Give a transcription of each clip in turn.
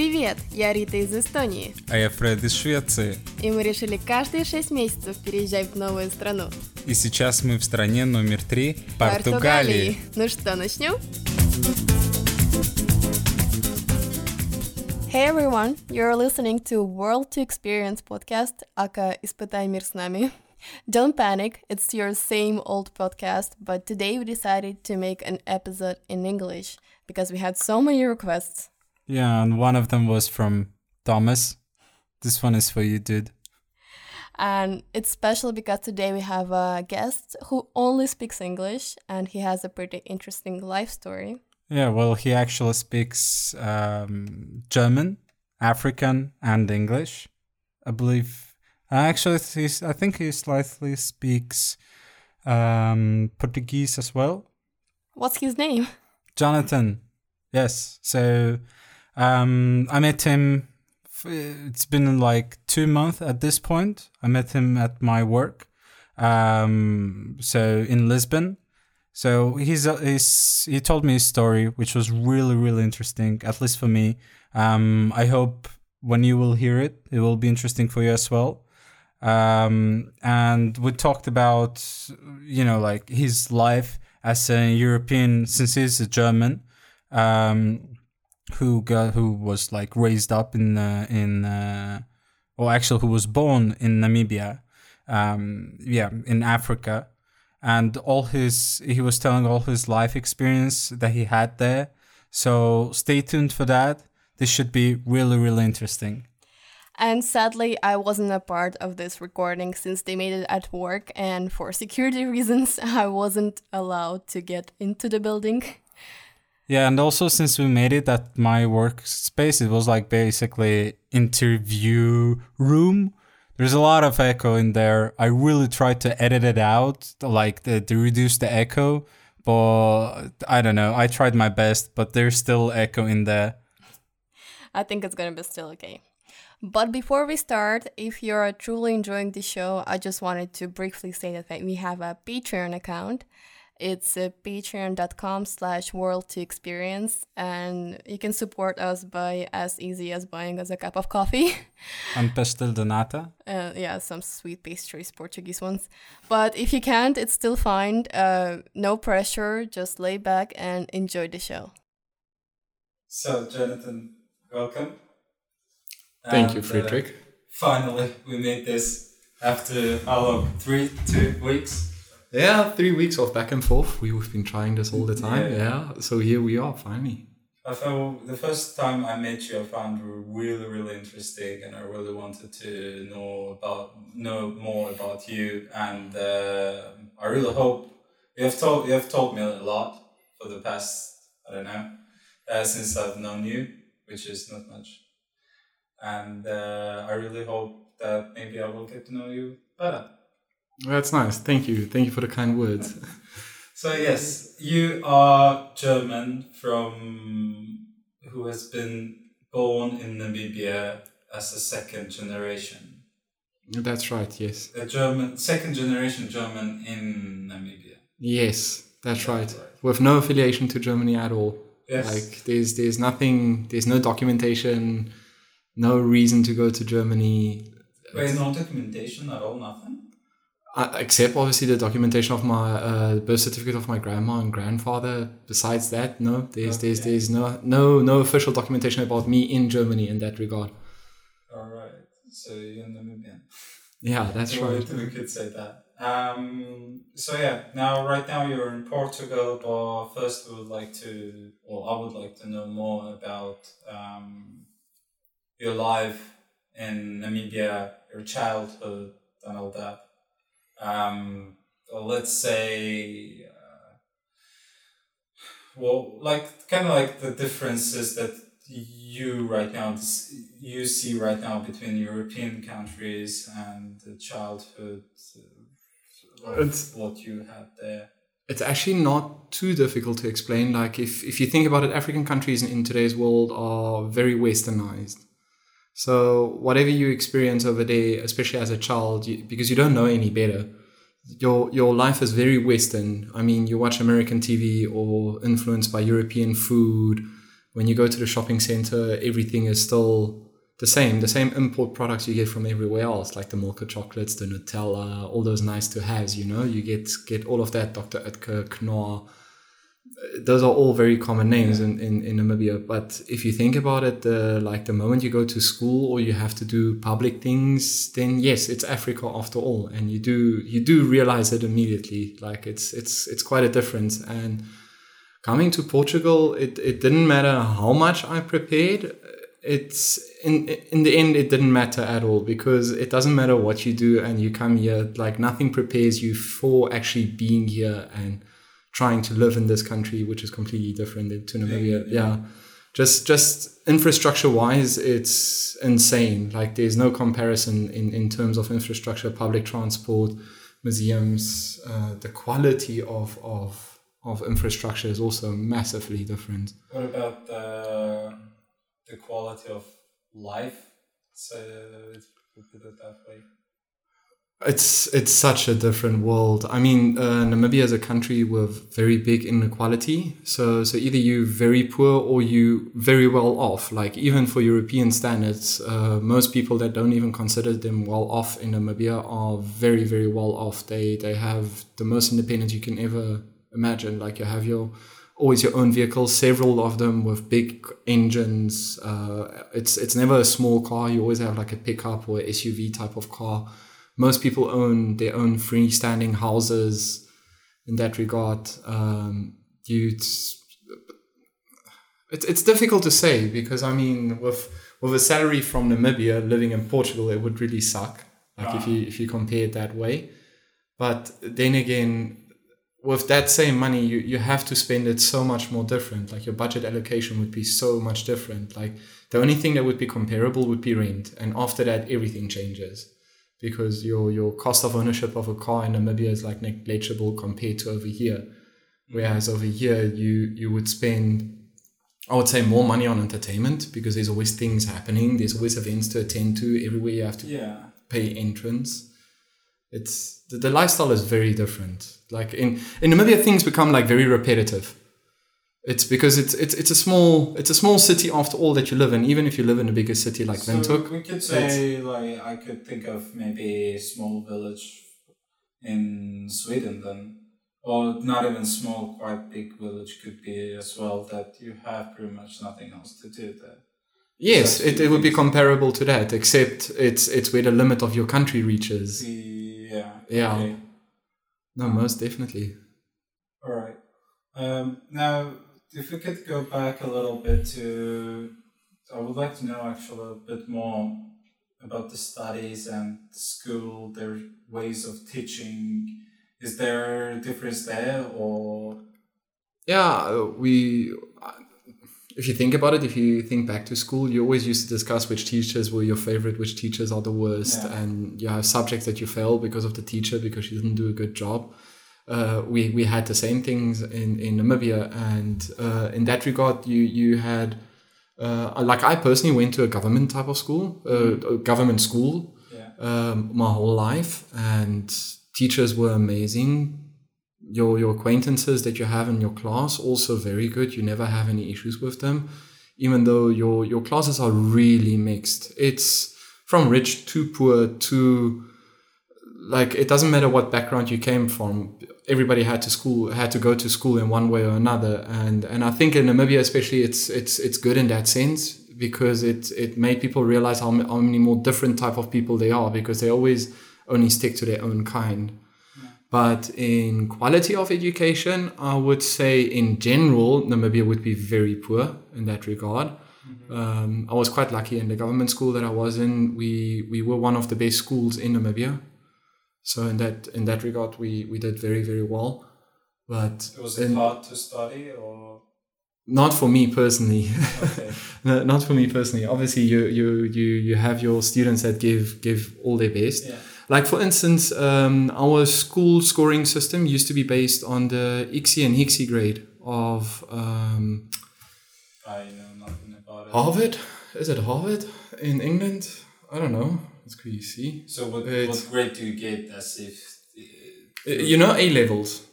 Привет, я Рита из Эстонии. А я Фред из Швеции. И мы решили каждые шесть месяцев переезжать в новую страну. И сейчас мы в стране номер три – Португалии. Ну что, начнем? Hey everyone, you're listening to World to Experience podcast, aka Испытай мир с нами. Don't panic, it's your same old podcast, but today we decided to make an episode in English because we had so many requests. Yeah, and one of them was from Thomas. This one is for you, dude. And it's special because today we have a guest who only speaks English and he has a pretty interesting life story. Yeah, well, he actually speaks um, German, Afrikaans, and English. I believe. Actually, he's, I think he slightly speaks um, Portuguese as well. What's his name? Jonathan. Yes. So um, I met him. It's been like two months at this point. I met him at my work. Um, so in Lisbon. So he's, uh, he's he told me his story, which was really really interesting, at least for me. Um, I hope when you will hear it, it will be interesting for you as well. Um, and we talked about you know like his life as a European since he's a German. Um, who got who was like raised up in uh, in uh, or actually who was born in Namibia, um, yeah, in Africa, and all his he was telling all his life experience that he had there. So stay tuned for that. This should be really really interesting. And sadly, I wasn't a part of this recording since they made it at work, and for security reasons, I wasn't allowed to get into the building. Yeah, and also since we made it at my workspace, it was like basically interview room. There's a lot of echo in there. I really tried to edit it out, like the, to reduce the echo, but I don't know. I tried my best, but there's still echo in there. I think it's gonna be still okay. But before we start, if you're truly enjoying the show, I just wanted to briefly say that we have a Patreon account. It's uh, patreon.com slash world to experience and you can support us by as easy as buying us a cup of coffee. and pastel de nata. Uh, yeah, some sweet pastries, Portuguese ones. But if you can't, it's still fine. Uh, no pressure, just lay back and enjoy the show. So, Jonathan, welcome. Thank and, you, Fredrik. Uh, finally, we made this after how long? Three, two weeks? Yeah, three weeks of back and forth. We've been trying this all the time. Yeah. yeah. So here we are finally. I felt the first time I met you, I found you really, really interesting, and I really wanted to know about know more about you. And uh, I really hope you have told you have told me a lot for the past I don't know uh, since I've known you, which is not much. And uh, I really hope that maybe I will get to know you better. That's nice. Thank you. Thank you for the kind words. so yes, you are German from who has been born in Namibia as a second generation. That's right. Yes. A German second generation German in Namibia. Yes, that's right. right. With no affiliation to Germany at all. Yes. Like there's there's nothing there's no documentation, no reason to go to Germany. Wait, no documentation at all, nothing? Uh, except obviously the documentation of my uh, birth certificate of my grandma and grandfather. Besides that, no, there's okay. there's there's no no no official documentation about me in Germany in that regard. All right, so you're Namibian. Yeah, that's right. We could say that. Um, so yeah, now right now you're in Portugal, but first we would like to, well, I would like to know more about um, your life in Namibia, your childhood, and all that um, let's say, uh, well, like kind of like the differences that you right now you see right now between European countries and the childhood uh, of it's, what you had there. It's actually not too difficult to explain. Like if, if you think about it, African countries in, in today's world are very westernized. So whatever you experience over there, especially as a child, you, because you don't know any better, your your life is very Western. I mean, you watch American TV or influenced by European food, when you go to the shopping center, everything is still the same. The same import products you get from everywhere else, like the Milka chocolates, the Nutella, all those nice to haves. You know, you get get all of that. Dr. Oetker, Knorr. Those are all very common names in, in, in Namibia. But if you think about it, the, like the moment you go to school or you have to do public things, then yes, it's Africa after all, and you do you do realize it immediately. Like it's it's it's quite a difference. And coming to Portugal, it, it didn't matter how much I prepared. It's in in the end, it didn't matter at all because it doesn't matter what you do and you come here. Like nothing prepares you for actually being here and trying to live in this country, which is completely different to Namibia. Yeah. yeah. Just just infrastructure wise, it's insane. Like there's no comparison in, in terms of infrastructure, public transport, museums, uh, the quality of, of of infrastructure is also massively different. What about the the quality of life? So put it that way. It's it's such a different world. I mean, uh, Namibia is a country with very big inequality. So so either you very poor or you very well off. Like even for European standards, uh, most people that don't even consider them well off in Namibia are very very well off. They they have the most independence you can ever imagine. Like you have your always your own vehicle, several of them with big engines. Uh, it's it's never a small car. You always have like a pickup or SUV type of car. Most people own their own freestanding houses. In that regard, um, you it's, it's difficult to say because I mean with with a salary from Namibia living in Portugal, it would really suck. Like if you if you compare it that way. But then again, with that same money you, you have to spend it so much more different like your budget allocation would be so much different like the only thing that would be comparable would be rent and after that everything changes because your your cost of ownership of a car in namibia is like negligible compared to over here mm. whereas over here you you would spend i would say more money on entertainment because there's always things happening there's always events to attend to everywhere you have to yeah. pay entrance it's the, the lifestyle is very different. Like in in Namibia, things become like very repetitive. It's because it's it's it's a small it's a small city after all that you live in. Even if you live in a bigger city like so Windhoek, we could say like I could think of maybe a small village in Sweden then, or not even small, quite big village could be as well. That you have pretty much nothing else to do there. Yes, it, it would be comparable to that, except it's it's where the limit of your country reaches. Yeah. Yeah. Okay. No, most definitely. All right. Um, now, if we could go back a little bit to, I would like to know actually a bit more about the studies and school, their ways of teaching. Is there a difference there, or? Yeah, uh, we uh, if you think about it, if you think back to school, you always used to discuss which teachers were your favorite, which teachers are the worst, yeah. and you have subjects that you fail because of the teacher because she didn't do a good job. Uh, we we had the same things in in Namibia, and uh, in that regard, you you had uh, like I personally went to a government type of school, uh, a government school, yeah. um, my whole life, and teachers were amazing your your acquaintances that you have in your class also very good. You never have any issues with them, even though your your classes are really mixed. It's from rich to poor to like it doesn't matter what background you came from. Everybody had to school had to go to school in one way or another, and and I think in Namibia especially, it's it's it's good in that sense because it it made people realize how, how many more different type of people they are because they always only stick to their own kind. But in quality of education, I would say in general, Namibia would be very poor in that regard. Mm-hmm. Um, I was quite lucky in the government school that I was in. We we were one of the best schools in Namibia, so in that in that regard, we we did very very well. But was it hard to study or? Not for me personally. Okay. no, not for me personally. Obviously, you you you you have your students that give give all their best. Yeah like for instance, um, our school scoring system used to be based on the ICSE and HICSE grade of. Um, I know nothing about it. Harvard? Is it Harvard in England? I don't know. So what, what grade do you get as if? Uh, you know A levels.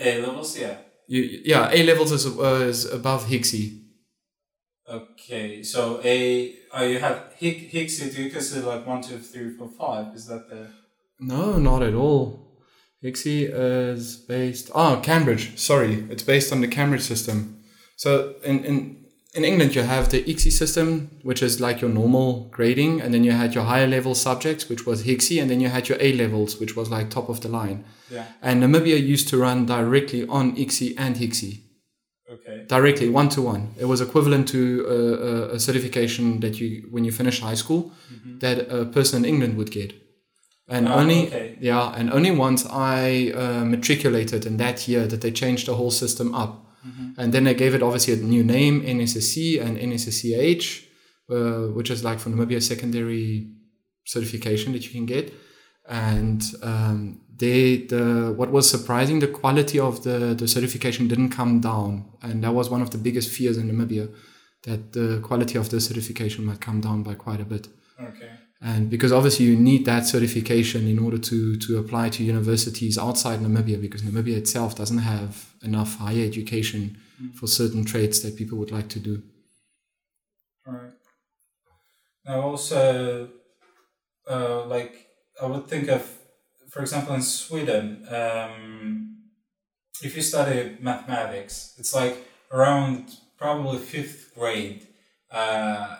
A levels, yeah. You, yeah, A levels is uh, is above HICSE. Okay, so a oh, you have Hick Hixie. Do you consider like one, two, three, four, five? Is that the No, not at all. ICSI is based. Oh, Cambridge. Sorry, it's based on the Cambridge system. So in in in England, you have the ICSI system, which is like your normal grading, and then you had your higher level subjects, which was HIXI, and then you had your A levels, which was like top of the line. yeah? And Namibia used to run directly on ICSI and HIXI, Okay. directly one to one. It was equivalent to a, a, certification that you, when you finish high school, that a person in England would get. And Ah, only okay. yeah, and only once I uh, matriculated in that year that they changed the whole system up, and then they gave it obviously a new name, NSSC and NSSCH, uh, which is like for Namibia secondary certification that you can get, and um, they the what was surprising the quality of the the certification didn't come down, and that was one of the biggest fears in Namibia, that the quality of the certification might come down by quite a bit. Okay. And because obviously you need that certification in order to to apply to universities outside Namibia because Namibia itself doesn't have enough higher education for certain trades that people would like to do. Right. Now also, uh, like I would think of, for example, in Sweden, um, if you study mathematics, it's like around probably fifth grade. Uh,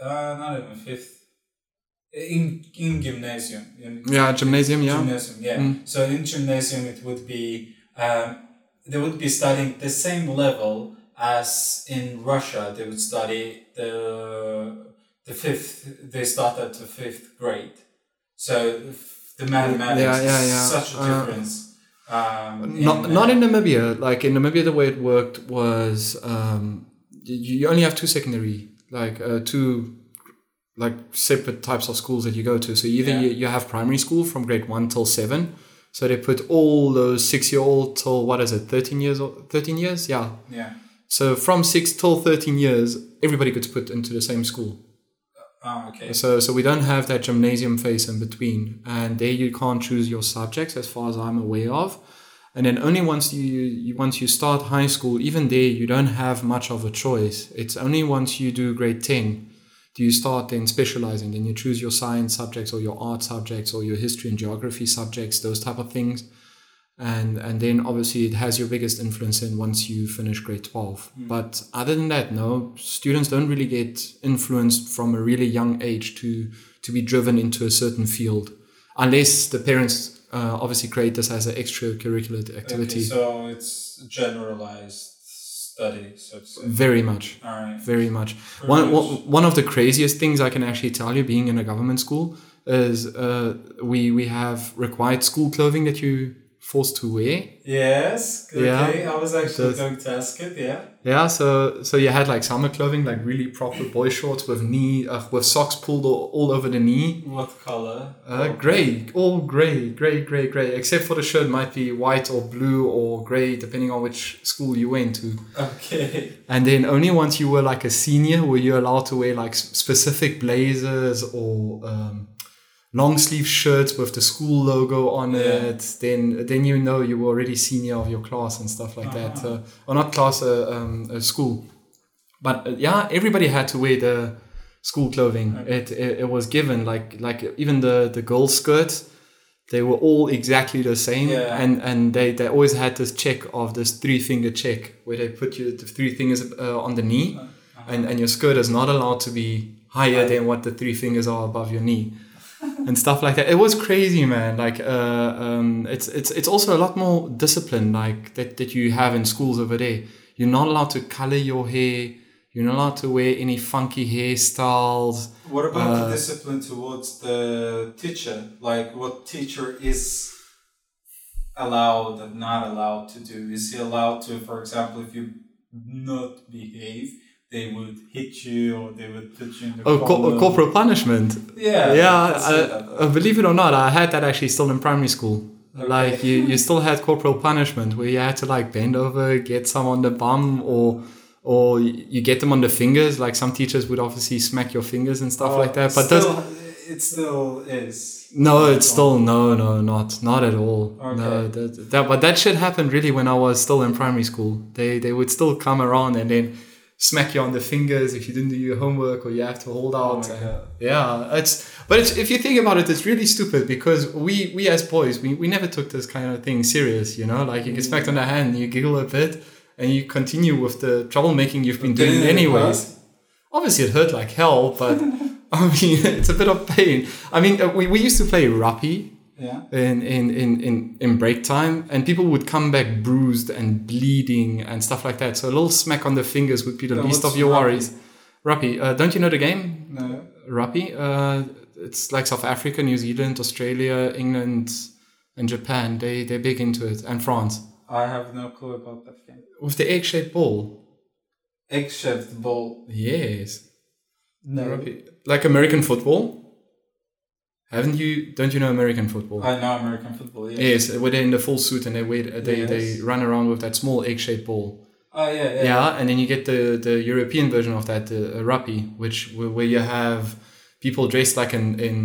uh, not even fifth. In in gymnasium. In Yeah, gymnasium, yeah. Gymnasium, yeah. Mm. So in gymnasium, it would be um, they would be studying the same level as in Russia. They would study the the fifth. They start at the fifth grade. So the mathematics Yeah, yeah, is yeah. such a Uh, difference. Um, Not in, not uh, in Namibia. Like in Namibia, the way it worked was um, you, you only have two secondary, like uh, two like separate types of schools that you go to. So either Yeah. you, you have primary school from grade one till seven. So they put all those six year old till what is it, thirteen years old, thirteen years? Yeah. yeah. So from six till thirteen years, everybody gets put into the same school. Oh, okay. So so we don't have that gymnasium phase in between, and there you can't choose your subjects as far as I'm aware of. And then only once you, you once you start high school, even there you don't have much of a choice. It's only once you do grade ten do you start then specializing. Then you choose your science subjects or your art subjects or your history and geography subjects, those type of things. And and then obviously it has your biggest influence in once you finish grade twelve. But other than that, no, students don't really get influenced from a really young age to to be driven into a certain field, unless the parents uh, obviously create this as an extracurricular activity. Okay, so it's generalized study, so to say. Very much. All right. very much. Very One, much. one one of the craziest things I can actually tell you, being in a government school, is uh, we we have required school clothing that you forced to wear. Yes. Okay. Yeah. I was actually So- going to ask it. Yeah. Yeah, so so you had like summer clothing, like really proper boy shorts with knee uh, with socks pulled all, all over the knee. What color? Uh, gray, all gray, gray, gray, gray. Except for the shirt might be white or blue or gray, depending on which school you went to. Okay. And then only once you were like a senior were you allowed to wear like specific blazers or um, long sleeve shirts with the school logo on Yeah. it. Then then you know you were already senior of your class and stuff like that. Uh-huh. Uh, or not class, uh, um, uh, school. But uh, yeah, everybody had to wear the school clothing. Okay. It, it it was given like like even the the girls' skirts. They were all exactly the same, Yeah. and and they, they always had this check of this three finger check where they put you the three fingers uh, on the knee, Uh-huh. and and your skirt is not allowed to be higher than what the three fingers are above your knee, and stuff like that. It was crazy, man. Like uh, um, it's it's it's also a lot more discipline like that that you have in schools over there. You're not allowed to color your hair. You're not allowed to wear any funky hairstyles. What about Uh, the discipline towards the teacher? Like what teacher is allowed and not allowed to do? Is he allowed to, for example, if you not behave, they would hit you or they would put you in the Oh, co- corporal punishment. Yeah, yeah. it. uh, uh, believe it or not, I had that actually still in primary school. Okay. Like you, you still had corporal punishment where you had to like bend over, get some on the bum, or or you get them on the fingers. Like some teachers would obviously smack your fingers and stuff Oh, like that. But those, still, it still is. no, it's still no, no, not not at all. No, Okay. that, that but that shit happened really when I was still in primary school. They they would still come around and then smack you on the fingers if you didn't do your homework or you have to hold Oh out. and- yeah, it's but it's, if you think about it, it's really stupid because we we as boys we, we never took this kind of thing serious. You know, like you get smacked on the hand, you giggle a bit, and you continue with the troublemaking you've been doing anyways. Obviously, it hurt like hell, but I mean, it's a bit of pain. I mean, uh, we, we used to play rappy Yeah. in, in, in, in, in break time, and people would come back bruised and bleeding and stuff like that. So a little smack on the fingers would be the least of your worries. Rappy, uh, don't you know the game? No. Rappy? Uh, it's like South Africa, New Zealand, Australia, England, and Japan. They, they're big into it, and France. I have no clue about that game. With the egg shaped ball. Egg shaped ball. Yes. No. Rappy. Like American football. Haven't you? Don't you know American football? I know American football. Yeah. Yes, where they're in the full suit and they wait, they, Yes. they run around with that small egg-shaped ball. Oh yeah, yeah. Yeah, and then you get the, the European version of that, the uh, rappy, which where you have people dressed like in, in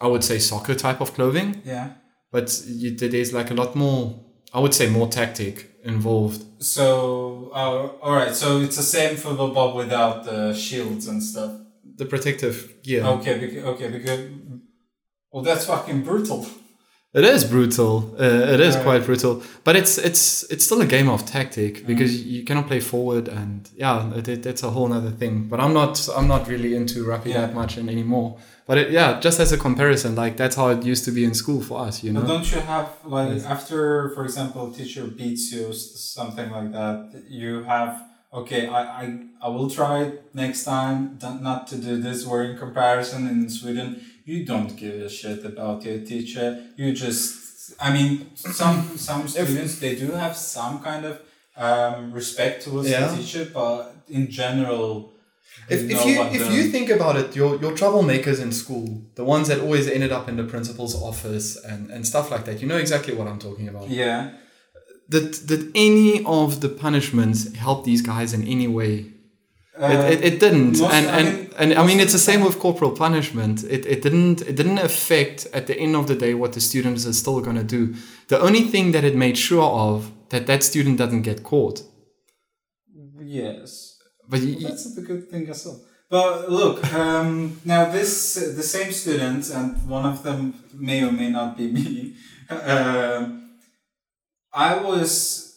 I would say soccer type of clothing, Yeah. but you, there's like a lot more, I would say more tactic involved. So, uh, all right. So it's the same football, but without the shields and stuff. The protective gear. Okay. Because, okay. Because. Well, that's fucking brutal. It is brutal. Uh, it is Right. quite brutal, but it's it's it's still a game of tactic Mm. because you cannot play forward, and yeah, it, it, that's a whole other thing. But I'm not I'm not really into rugby Yeah. that much anymore. But it, yeah, just as a comparison, like that's how it used to be in school for us, you know. But don't you have like Yes. after, for example, a teacher beats you, something like that? You have okay. I I, I will try next time not to do this. Where in comparison in Sweden, you don't give a shit about your teacher. You just I mean some some students they do have some kind of um, respect towards Yeah. the teacher, but in general. If, if you if you think about it, your your troublemakers in school, the ones that always ended up in the principal's office and, and stuff like that, you know exactly what I'm talking about. yeah. Did did any of the punishments help these guys in any way? Uh, it, it, it didn't most- and I and, mean, and I mean it's the the same with corporal punishment it, it didn't it didn't affect at the end of the day what the students are still going to do the only thing that it made sure of that that student doesn't get caught yes. but Well, that's a good thing as well. But look, um, now this the same students, and one of them may or may not be me. Um I was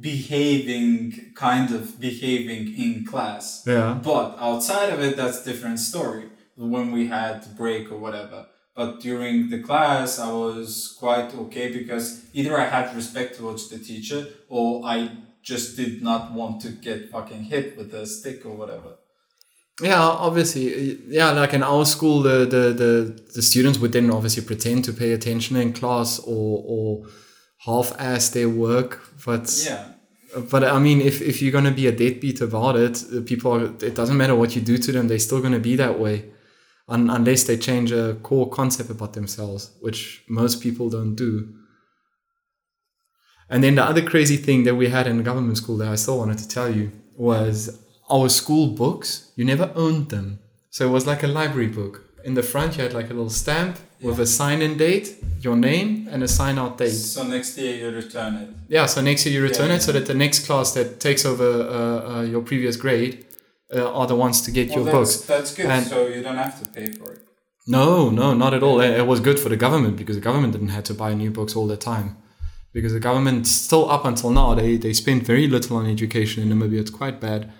behaving, kind of behaving in class, yeah but outside of it, that's different story. When we had break or whatever. But during the class, I was quite okay because either I had respect towards the teacher or I just did not want to get fucking hit with a stick or whatever. yeah obviously yeah like in our school the the the, the students would then obviously pretend to pay attention in class or or half-ass their work but Yeah. but I mean, if, if you're gonna be a deadbeat about it, uh, people are, it doesn't matter what you do to them; they're still gonna be that way, un- unless they change a core concept about themselves, which most people don't do. And then the other crazy thing that we had in government school that I still wanted to tell you was our school books. You never owned them, so it was like a library book. In the front, you had like a little stamp with a sign-in date, your name, and a sign-out date. So next year you return it. Yeah, so next year you return Yeah, it so that the next class that takes over uh, uh, your previous grade uh, are the ones to get Well, your that's, books. that's good. And- so you don't have to pay for it. No, no, not at all. It it was good for the government because the government didn't have to buy new books all the time. Because the government, still up until now, they, they spend very little on education in Namibia. It's quite bad.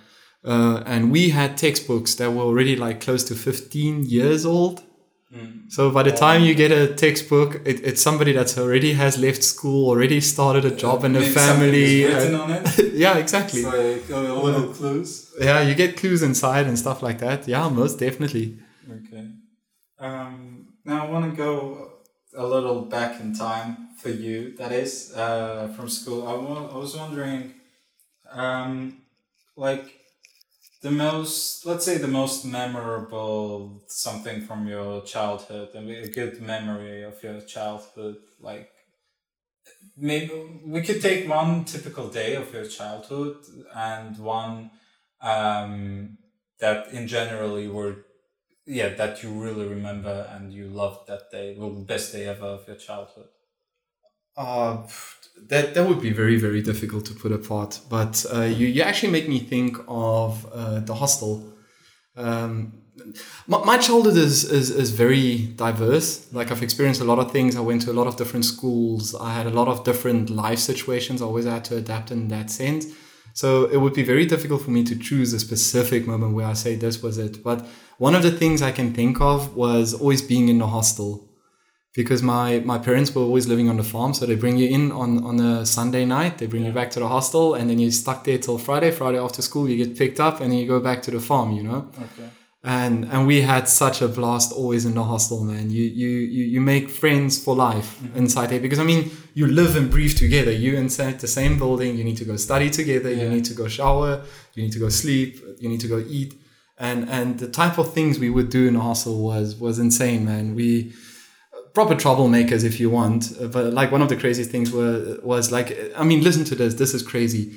Uh, and we had textbooks that were already like close to 15 years old. So by the time you get a textbook, it, it's somebody that's already has left school, already started a job and a family. written and- on it. yeah, exactly. It's like a little clues. Yeah, you get clues inside and stuff like that. Yeah, most definitely. Okay. Um, now I want to go a little back in time for you. That is uh, from school. I wa- I was wondering, um, like the most, let's say the most memorable something from your childhood, and a good memory of your childhood. Like maybe we could take one typical day of your childhood and one um, that in general you were yeah that you really remember and you loved that day well best day ever of your childhood Uh, that that would be very very difficult to put apart. But uh, you you actually make me think of uh, the hostel. Um, my, my childhood is, is is very diverse. Like I've experienced a lot of things. I went to a lot of different schools. I had a lot of different life situations. I always had to adapt in that sense. So it would be very difficult for me to choose a specific moment where I say this was it. But one of the things I can think of was always being in the hostel because my, my parents were always living on the farm. So they bring you in on, on a Sunday night, they bring yeah. you back to the hostel, and then you're stuck there till Friday. Friday after school, you get picked up and then you go back to the farm, you know? Okay and and we had such a blast always in the hostel man you you you, you make friends for life mm-hmm. inside there because i mean you live and breathe together you inside the same building you need to go study together yeah. you need to go shower you need to go sleep you need to go eat and and the type of things we would do in the hostel was was insane man we proper troublemakers if you want. Uh, but like one of the craziest things were was like i mean listen to this. This is crazy.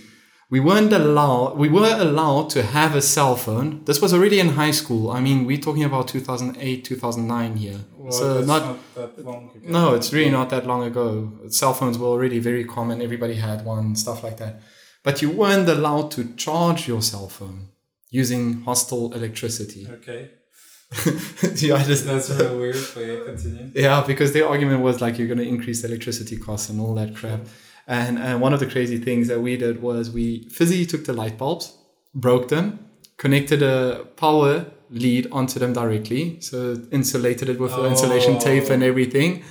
We weren't allowed we were allowed to have a cell phone. This was already in high school. I mean we're talking about 2008 2009 here. Well, so not, not, that long ago. No it's really not that long ago. Cell phones were already very common. Everybody had one stuff like that. But you weren't allowed to charge your cell phone using hostel electricity. Okay yeah, just, that's real weird but yeah continue yeah because their argument was like you're going to increase electricity costs and all that crap and, and one of the crazy things that we did was we physically took the light bulbs, broke them, connected a power lead onto them directly. So insulated it with oh. insulation tape and oh. everything.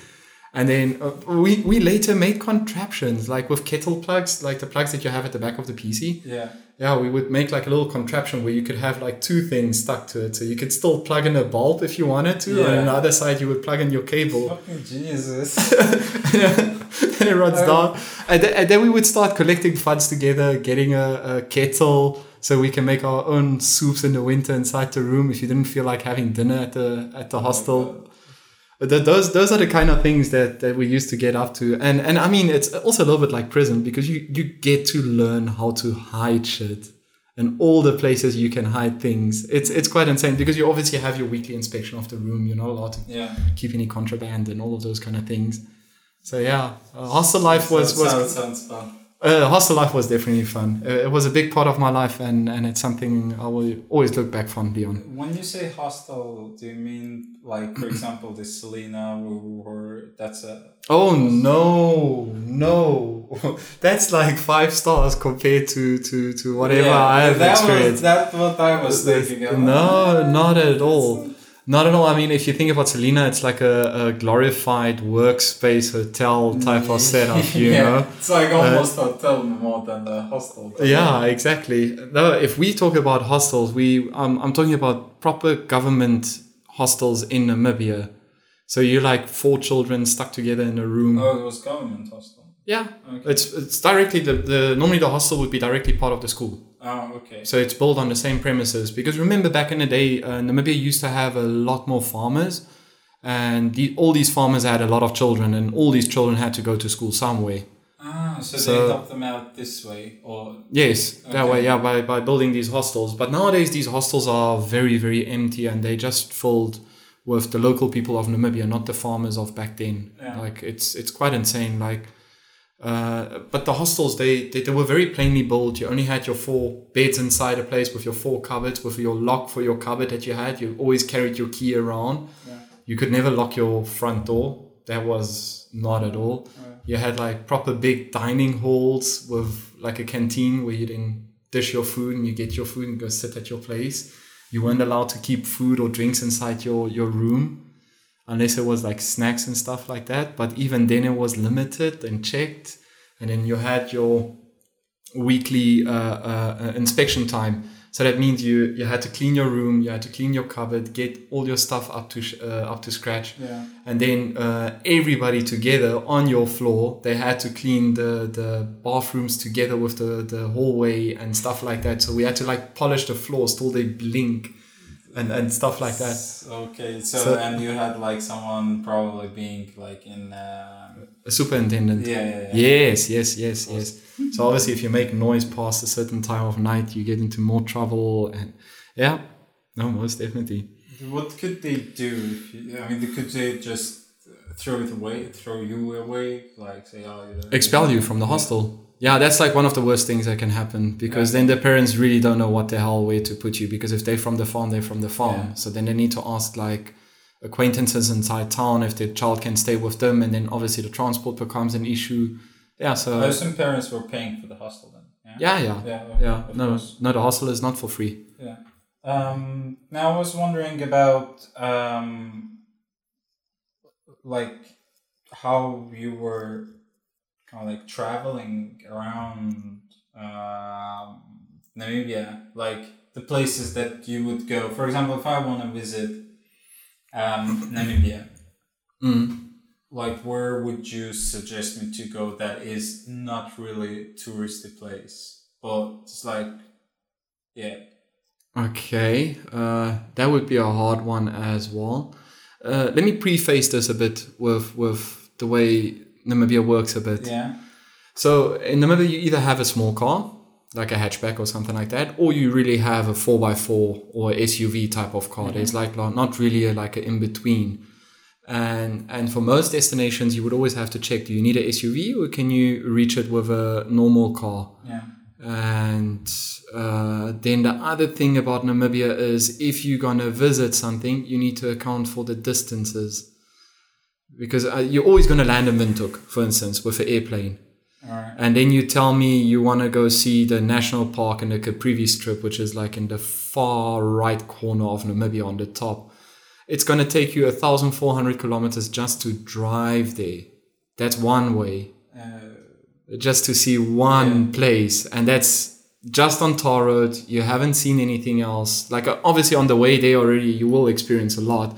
And then uh, we, we later made contraptions like with kettle plugs, like the plugs that you have at the back of the PC. Yeah yeah, we would make like a little contraption where you could have like two things stuck to it. So you could still plug in a bulb if you wanted to, yeah. and on the other side you would plug in your cable. Fucking Jesus. and it runs um, down. And, th- and, then we would start collecting funds together, getting a, a, kettle so we can make our own soups in the winter inside the room if you didn't feel like having dinner at the at the hostel. Those those are the kind of things that, that we used to get up to. And and i mean it's also a little bit like prison because you you get to learn how to hide shit and all the places you can hide things. It's it's quite insane because you obviously have your weekly inspection of the room. You're not allowed to yeah. keep any contraband and all of those kind of things. So yeah uh, hostel life was was sounds, sounds fun uh, hostel life was definitely fun. Uh, it was a big part of my life, and, and it's something I will always look back fondly on. When you say hostel, do you mean like, for example, the Selina, or that's a? Oh no, no, that's like five stars compared to to to whatever yeah, I have experienced. that's what I was thinking. No, not at all. Not at all. I mean, if you think about Selina, it's like a, a glorified workspace hotel type of setup, you yeah, know? It's like almost uh, hotel more than a hostel. Yeah, exactly. No, if we talk about hostels, we um, I'm talking about proper government hostels in Namibia. So you're like four children stuck together in a room. Oh, it was government hostel. Yeah, okay. it's it's directly the, the normally the hostel would be directly part of the school. Oh, okay. So it's built on the same premises because remember back in the day, uh, Namibia used to have a lot more farmers, and the, all these farmers had a lot of children, and all these children had to go to school some way. Ah, so, so they help them out this way, or yes, okay. that way, yeah, by by building these hostels. But nowadays, these hostels are very very empty, and they just filled with the local people of Namibia, not the farmers of back then. Yeah. Like it's it's quite insane. Like uh, but the hostels, they, they, they were very plainly built. You only had your four beds inside a place with your four cupboards, with your lock for your cupboard that you had. You always carried your key around. Yeah. You could never lock your front door. That was not at all. Yeah. You had like proper big dining halls with like a canteen where you then dish your food and you get your food and go sit at your place. You weren't allowed to keep food or drinks inside your, your room unless it was like snacks and stuff like that. But even then, it was limited and checked. And then you had your weekly uh, uh, uh, inspection time. So that means you you had to clean your room, you had to clean your cupboard, get all your stuff up to uh, up to scratch, yeah. and then uh, everybody together on your floor. They had to clean the the bathrooms together with the the hallway and stuff like that. So we had to like polish the floors till they blink and, and stuff like that. Okay, so, so and you had like someone probably being like in uh... a superintendent. Yeah, yeah, yeah. Yes, yes, yes, yes. so obviously, if you make noise past a certain time of night, you get into more trouble, and yeah, no, most definitely. What could they do? You, I mean, could they just throw it away, throw you away, like say, oh, expel you from the hostel. Yeah, that's like one of the worst things that can happen because then the parents really don't know what the hell where to put you because if they're from the farm, they're from the farm. Yeah. So then they need to ask like acquaintances inside town if their child can stay with them, and then obviously the transport becomes an issue. Yeah, so Oh, some parents were paying for the hostel then. yeah, yeah, Yeah. yeah. of No, course. no, the hostel is not for free. Yeah. Um, now I was wondering about um, like how you were like traveling around um, Namibia, like the places that you would go. For example, if I want to visit um, Namibia, Mm. like where would you suggest me to go that is not really touristy place, but it's like yeah. Okay, uh, that would be a hard one as well. Uh, let me preface this a bit with with the way Namibia works a bit. Yeah. So in Namibia, you either have a small car, like a hatchback or something like that, or you really have a four x four or SUV type of car. There's like not really a, like an in between. And and for most destinations, you would always have to check: do you need a SUV or can you reach it with a normal car? Yeah. And uh, then the other thing about Namibia is if you're gonna visit something, you need to account for the distances. Because uh, you're always gonna land in Windhoek, for instance, with an airplane. Right. And then you tell me you want to go see the national park in the Caprivi Strip, which is like in the far right corner of Namibia on the top. It's going to take you 1,400 kilometers just to drive there. That's one way, Uh, just to see one place. And that's just on tar road. You haven't seen anything else. Like uh, obviously on the way there already, you will experience a lot.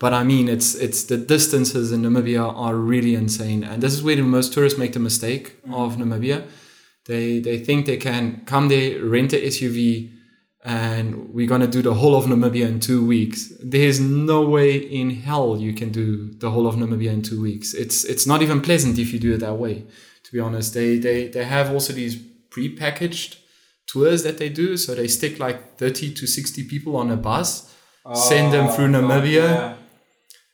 But I mean, it's it's the distances in Namibia are really insane, and this is where the most tourists make the mistake mm. of Namibia. They they think they can come there, rent a SUV, and we're gonna do the whole of Namibia in two weeks. There's no way in hell you can do the whole of Namibia in two weeks. It's it's not even pleasant if you do it that way. To be honest, they they they have also these pre-packaged tours that they do, so they stick like thirty to sixty people on a bus, send them ah, through Oh, Namibia yeah.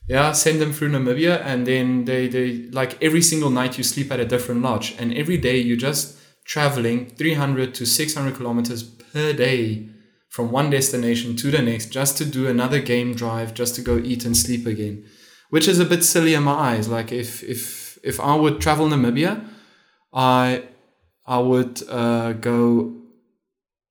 Yeah send them through namibia and then they they like every single night you sleep at a different lodge and every day you're just traveling 300 to 600 kilometers per day from one destination to the next just to do another game drive just to go eat and sleep again which is a bit silly in my eyes. Like if if if i would travel namibia i i would uh, go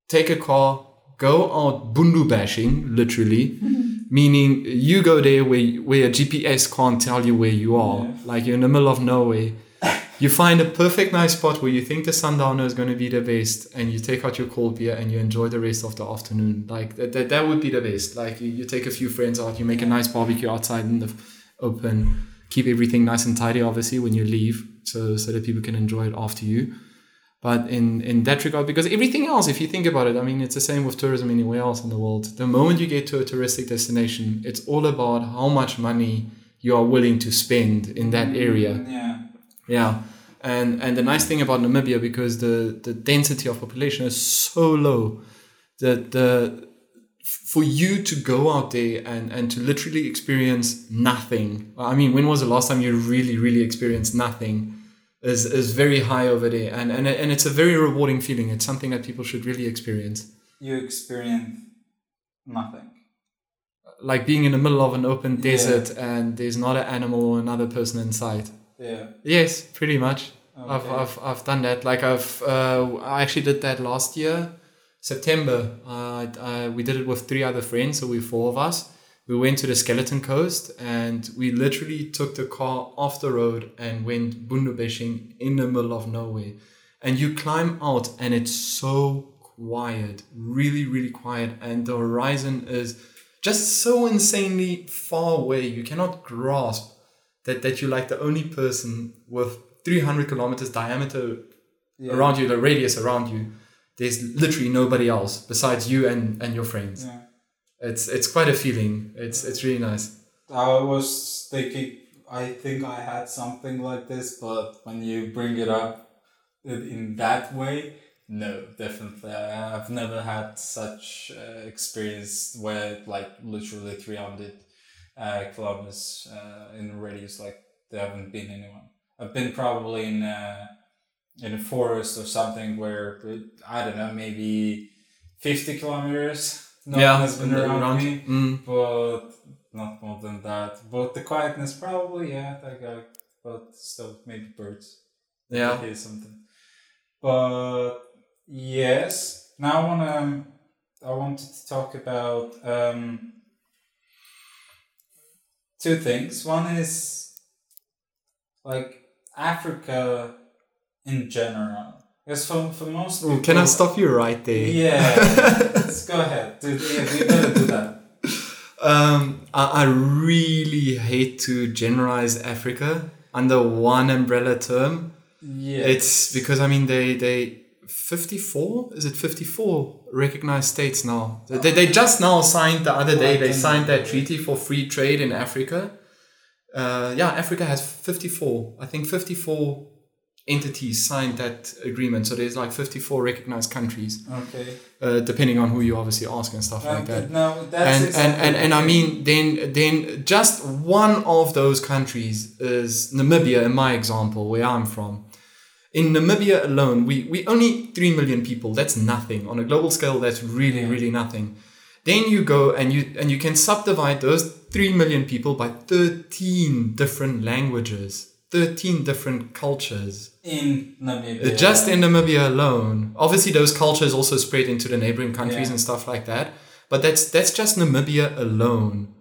take a car go out bundu bashing literally meaning you go there where, where a GPS can't tell you where you are. Like you're in the middle of nowhere. You find a perfect nice spot where you think the sundowner is going to be the best, and you take out your cold beer and you enjoy the rest of the afternoon. Like that, that, that would be the best. Like you, you take a few friends out, you make a nice barbecue outside in the open, keep everything nice and tidy, obviously, when you leave, so so that people can enjoy it after you. But in, in that regard, because everything else, if you think about it, I mean, it's the same with tourism anywhere else in the world. The moment you get to a touristic destination, it's all about how much money you are willing to spend in that mm, area. Yeah. Yeah. And and the nice thing about Namibia, because the, the density of population is so low, that the for you to go out there and, and to literally experience nothing. I mean, when was the last time you really, really experienced nothing? Is, is very high over there. And, and, and it's a very rewarding feeling. It's something that people should really experience. You experience nothing. Like being in the middle of an open Yeah. desert and there's not an animal or another person in sight. Yeah. Yes, pretty much. I've, I've, I've done that. Like I've, uh, I actually did that last year, September. Uh, I, we did it with three other friends, so we four of us. We went to the Skeleton Coast and we literally took the car off the road and went bundu bashing in the middle of nowhere. And you climb out and it's so quiet, really, really quiet. And the horizon is just so insanely far away. You cannot grasp that, that you're like the only person with 300 kilometers diameter Yeah. around you, the radius around you. There's literally nobody else besides you and, and your friends. Yeah. It's it's quite a feeling. It's it's really nice. I was thinking, I think I had something like this, but when you bring it up in that way, no, definitely. I've never had such uh, experience where like literally 300 uh, kilometers uh, in radius. Like there haven't been anyone. I've been probably in uh, in a forest or something where I don't know, maybe fifty kilometers. No yeah, one has been around, around- me, Mm. but not more than that. But the quietness, probably, yeah, that guy. But still, maybe birds. Yeah. hear something. But yes, now I wanna. I wanted to talk about um, two things. One is like Africa in general. Because for, for most people, Can I stop you right there? Yeah, let's go ahead. Do, yeah, you better do that. Um, I, I really hate to generalize Africa under one umbrella term. Yeah, It's because I mean they they 54 is it 54 recognized states now. They, they just now signed the other day. They signed that treaty for free trade in Africa. Uh, yeah, Africa has 54. I think 54 entities signed that agreement. So there's like 54 recognized countries, okay. uh, depending on who you obviously ask and stuff like that no, that's and, and, and, and I mean then then just one of those countries is Namibia in my example where I'm from. In Namibia alone, we, we only three million people. That's nothing. On a global scale, that's really, Yeah. really nothing. Then you go and you and you can subdivide those three million people by thirteen different languages, thirteen different cultures. In Namibia. Just in Namibia alone, obviously those cultures also spread into the neighboring countries Yeah. and stuff like that. But that's that's just Namibia alone.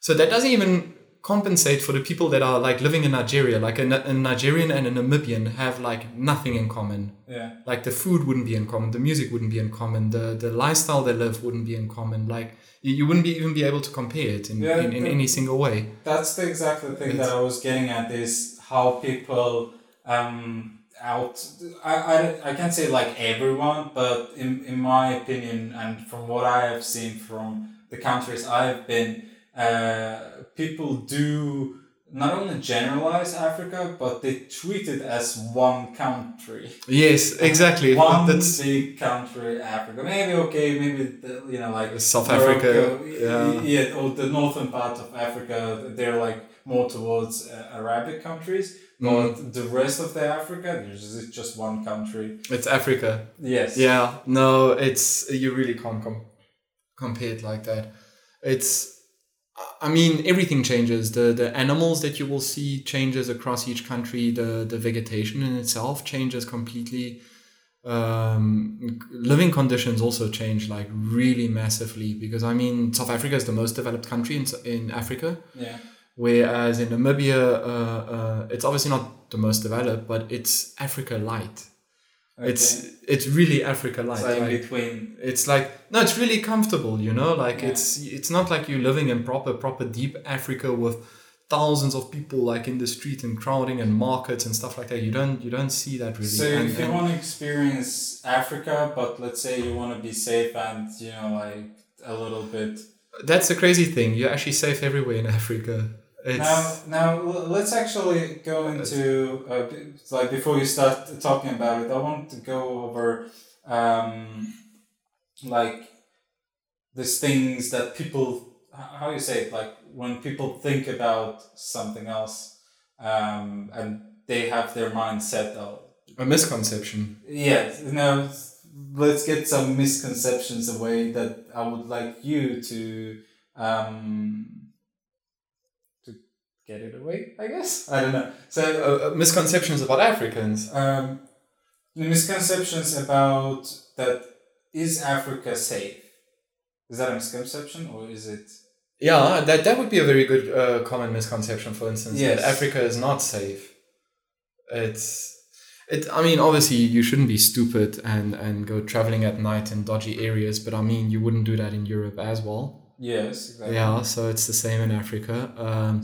So that doesn't even compensate for the people that are like living in Nigeria. Like a, a Nigerian and a Namibian have like nothing in common. yeah. Like the food wouldn't be in common, the music wouldn't be in common, the the lifestyle they live wouldn't be in common. Like you, wouldn't be, even be able to compare it in, Yeah, in, in the- any single way. That's the exact thing that I was getting at is how people um out I, I, I can't say like everyone but in, in my opinion and from what I have seen from the countries I've been uh, people do not only generalize Africa but they treat it as one country Yes, exactly. one That's big country Africa maybe okay maybe the, you know like South Morocco, Africa. yeah. Yeah. or the northern part of Africa, they're like more towards uh, Arabic countries, Mm. but the rest of the Africa, there's just- just one country. It's Africa. Yes. Yeah, no, it's you really can't com- compare it like that. It's, I mean, everything changes. The the animals that you will see changes across each country. The the vegetation in itself changes completely. Um, living conditions also change like really massively because I mean South Africa is the most developed country in in Africa. Yeah. Whereas in Namibia, uh, uh, it's obviously not the most developed, but it's Africa light. It's it's really Africa light. It's like between. it's like no it's really comfortable you know like Yeah. it's it's not like you're living in proper proper deep africa with thousands of people like in the street and crowding and markets and stuff like that you don't you don't see that really So and, if you want to experience Africa, but let's say you want to be safe and you know like a little bit. that's the crazy thing you're actually safe everywhere in africa it's Now, now let's actually go into uh, like before you start talking about it. I want to go over um, like these things that people how you say it like when people think about something else um, and they have their mind set on a misconception Yes, now let's get some misconceptions away that I would like you to um to get it away, I guess. I don't know. So uh, uh, misconceptions about africans um misconceptions about that is Africa safe? Is that a misconception or is it yeah that that would be a very good uh, common misconception for instance Yes. that africa is not safe it's it i mean obviously you shouldn't be stupid and and go traveling at night in dodgy areas but i mean you wouldn't do that in europe as well Yes, exactly. yeah so it's the same in africa um,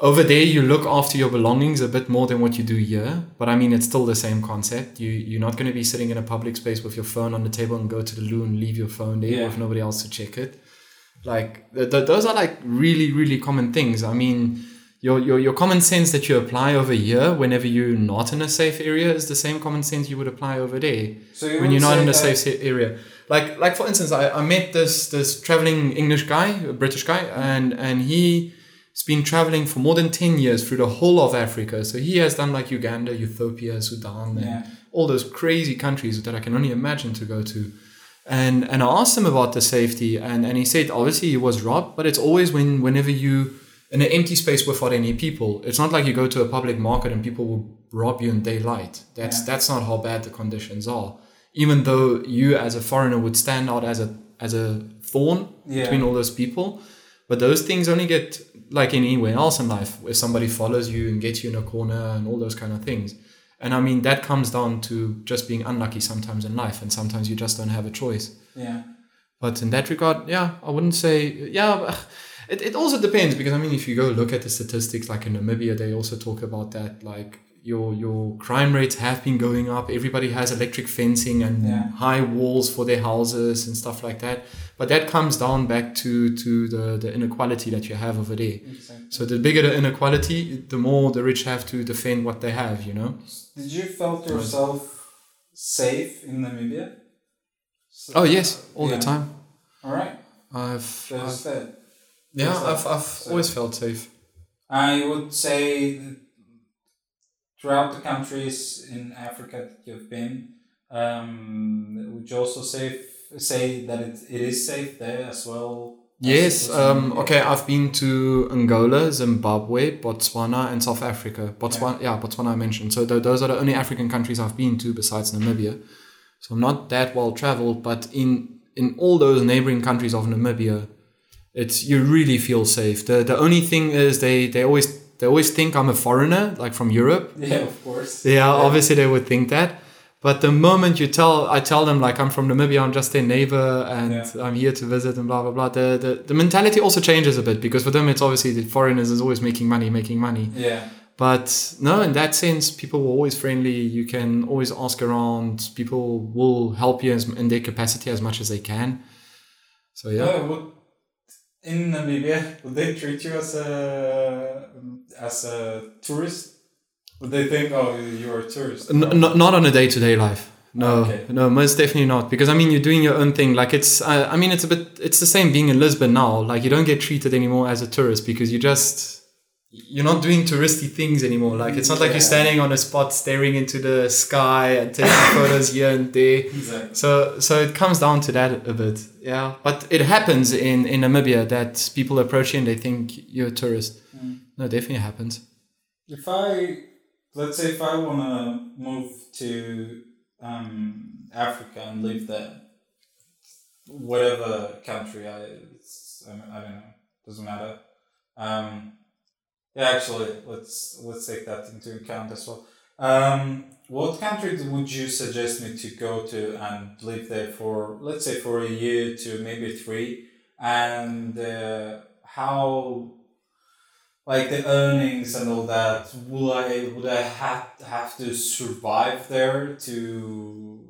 over there you look after your belongings a bit more than what you do here but i mean it's still the same concept you you're not going to be sitting in a public space with your phone on the table and go to the loo and leave your phone there Yeah. with nobody else to check it like th- th- those are like really really common things i mean your, your your common sense that you apply over here whenever you're not in a safe area is the same common sense you would apply over there So you when you're not in a safe area. Like like for instance, I, I met this this traveling English guy, a British guy, and and he has been traveling for more than 10 years through the whole of Africa. So he has done like Uganda, Ethiopia, Sudan, and all those crazy countries that I can only imagine to go to. And and I asked him about the safety, and, and he said obviously he was robbed, but it's always when whenever you in an empty space without any people. It's not like you go to a public market and people will rob you in daylight. That's Yeah. that's not how bad the conditions are. Even though you as a foreigner would stand out as a as a thorn Yeah. between all those people, but those things only get like in anywhere else in life, where somebody follows you and gets you in a corner and all those kind of things. And I mean that comes down to just being unlucky sometimes in life, and sometimes you just don't have a choice. Yeah. But in that regard, yeah, I wouldn't say, yeah, it, it also depends because I mean, if you go look at the statistics, like in Namibia, they also talk about that, like your your crime rates have been going up. Everybody has electric fencing and Yeah. high walls for their houses and stuff like that. But that comes down back to to the, the inequality that you have over there. Exactly. So the bigger the inequality, the more the rich have to defend what they have, you know? Did you felt yourself safe in Namibia? So- Oh, yes, all Yeah. the time. All right. I've, I've that. yeah, I've, I've so- always felt safe. I would say throughout the countries in Africa that you've been, um, would you also say say that it, it is safe there as well? Yes. it was in Um, okay. I've been to Angola, Zimbabwe, Botswana, and South Africa. Botswana, yeah, Botswana I mentioned. So th- those are the only African countries I've been to besides Namibia. So I'm not that well traveled, but in in all those neighboring countries of Namibia, it's you really feel safe. The the only thing is they they always they always think I'm a foreigner, like from Europe. Yeah, of course. Yeah, obviously they would think that. But the moment you tell, I tell them like I'm from Namibia, I'm just their neighbor, and Yeah. I'm here to visit, and blah blah blah. The, the the mentality also changes a bit because for them it's obviously the foreigners is always making money, making money. Yeah. But no, in that sense, people were always friendly. You can always ask around. People will help you as, in their capacity as much as they can. So yeah. Yeah, in Namibia would they treat you as a as a tourist? Would they think, oh, you're a tourist? N- n- not on a day to day life. No, Okay. no, most definitely not. Because I mean, you're doing your own thing. Like it's, uh, I mean, it's a bit, it's the same being in Lisbon now. Like you don't get treated anymore as a tourist because you just, you're not doing touristy things anymore. Like it's not like you're standing on a spot staring into the sky and taking photos here and there. Exactly. So, so it comes down to that a bit. Yeah, but it happens in in Namibia that people approach you and they think you're a tourist. Mm. No, definitely happens. If I let's say if I wanna move to um, Africa and live there, whatever country I, I, I don't know, doesn't matter. Um, yeah, actually, let's let's take that into account as well. Um, what country would you suggest me to go to and live there for, let's say, for a year to maybe three, and uh, how like the earnings and all that will i would i have, have to survive there to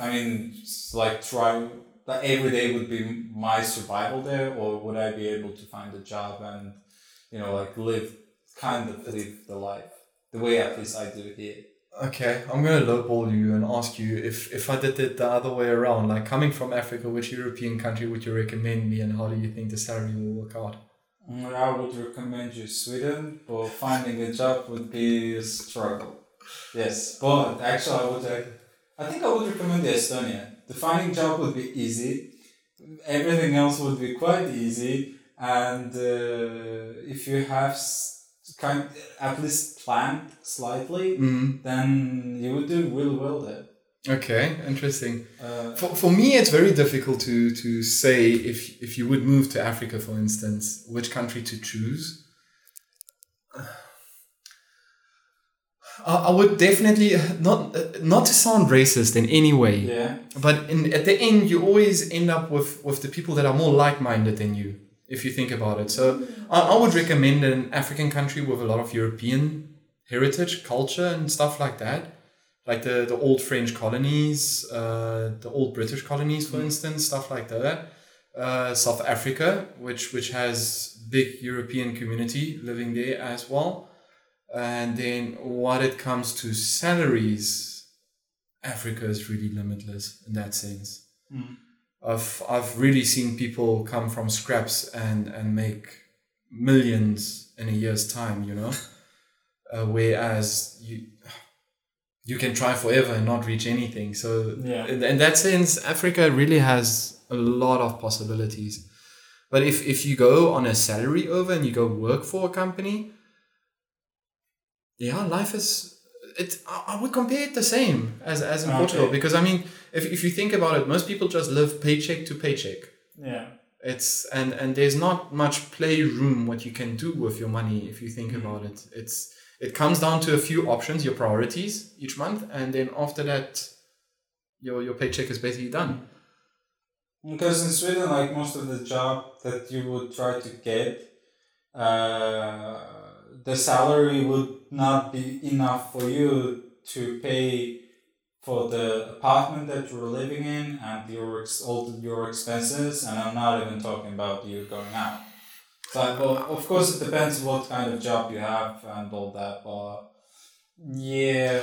i mean like try like every day would be my survival there or would i be able to find a job and you know like live kind of live the life the way at least i do here Okay, I'm gonna lowball you and ask you if if I did it the other way around, like coming from Africa, which European country would you recommend me, and how do you think the salary will work out? Mm, i would recommend you sweden but finding a job would be a struggle yes but actually i would I think I would recommend Estonia. The finding job would be easy. Everything else would be quite easy, and uh, if you have s- kind at least planned slightly, Mm. then you would do really well there. Okay, interesting. Uh, For, for me, it's very difficult to to say if if you would move to Africa, for instance, which country to choose. I, I would definitely not not to sound racist in any way. yeah, But in, at the end, you always end up with, with the people that are more like minded than you, if you think about it. So I, I would recommend an African country with a lot of European heritage, culture, and stuff like that. Like the, the old French colonies, uh, the old British colonies, for instance, stuff like that. Uh, South Africa, which which has big European community living there as well. And then what it comes to salaries, Africa is really limitless in that sense. Mm. I've I've really seen people come from scraps and and make millions in a year's time, you know. Uh, whereas you you can try forever and not reach anything. So Yeah. in, in that sense, Africa really has a lot of possibilities. But if if you go on a salary over and you go work for a company, yeah, life is it. I would compare it the same as as in Okay. Portugal because I mean, if if you think about it, most people just live paycheck to paycheck. Yeah. It's and and there's not much play room what you can do with your money if you think Mhm. about it. It's it comes down to a few options, your priorities each month, and then after that, your your paycheck is basically done. Because in Sweden, like most of the job that you would try to get, uh, the salary would not be enough for you to pay for the apartment that you're living in and your ex- all your expenses. And I'm not even talking about you going out. So, well, of course, it depends what kind of job you have and all that. But yeah,